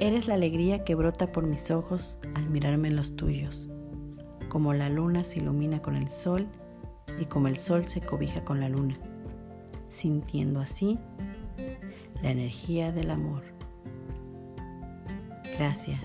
Eres la alegría que brota por mis ojos al mirarme en los tuyos, como la luna se ilumina con el sol y como el sol se cobija con la luna, sintiendo así la energía del amor. Gracias.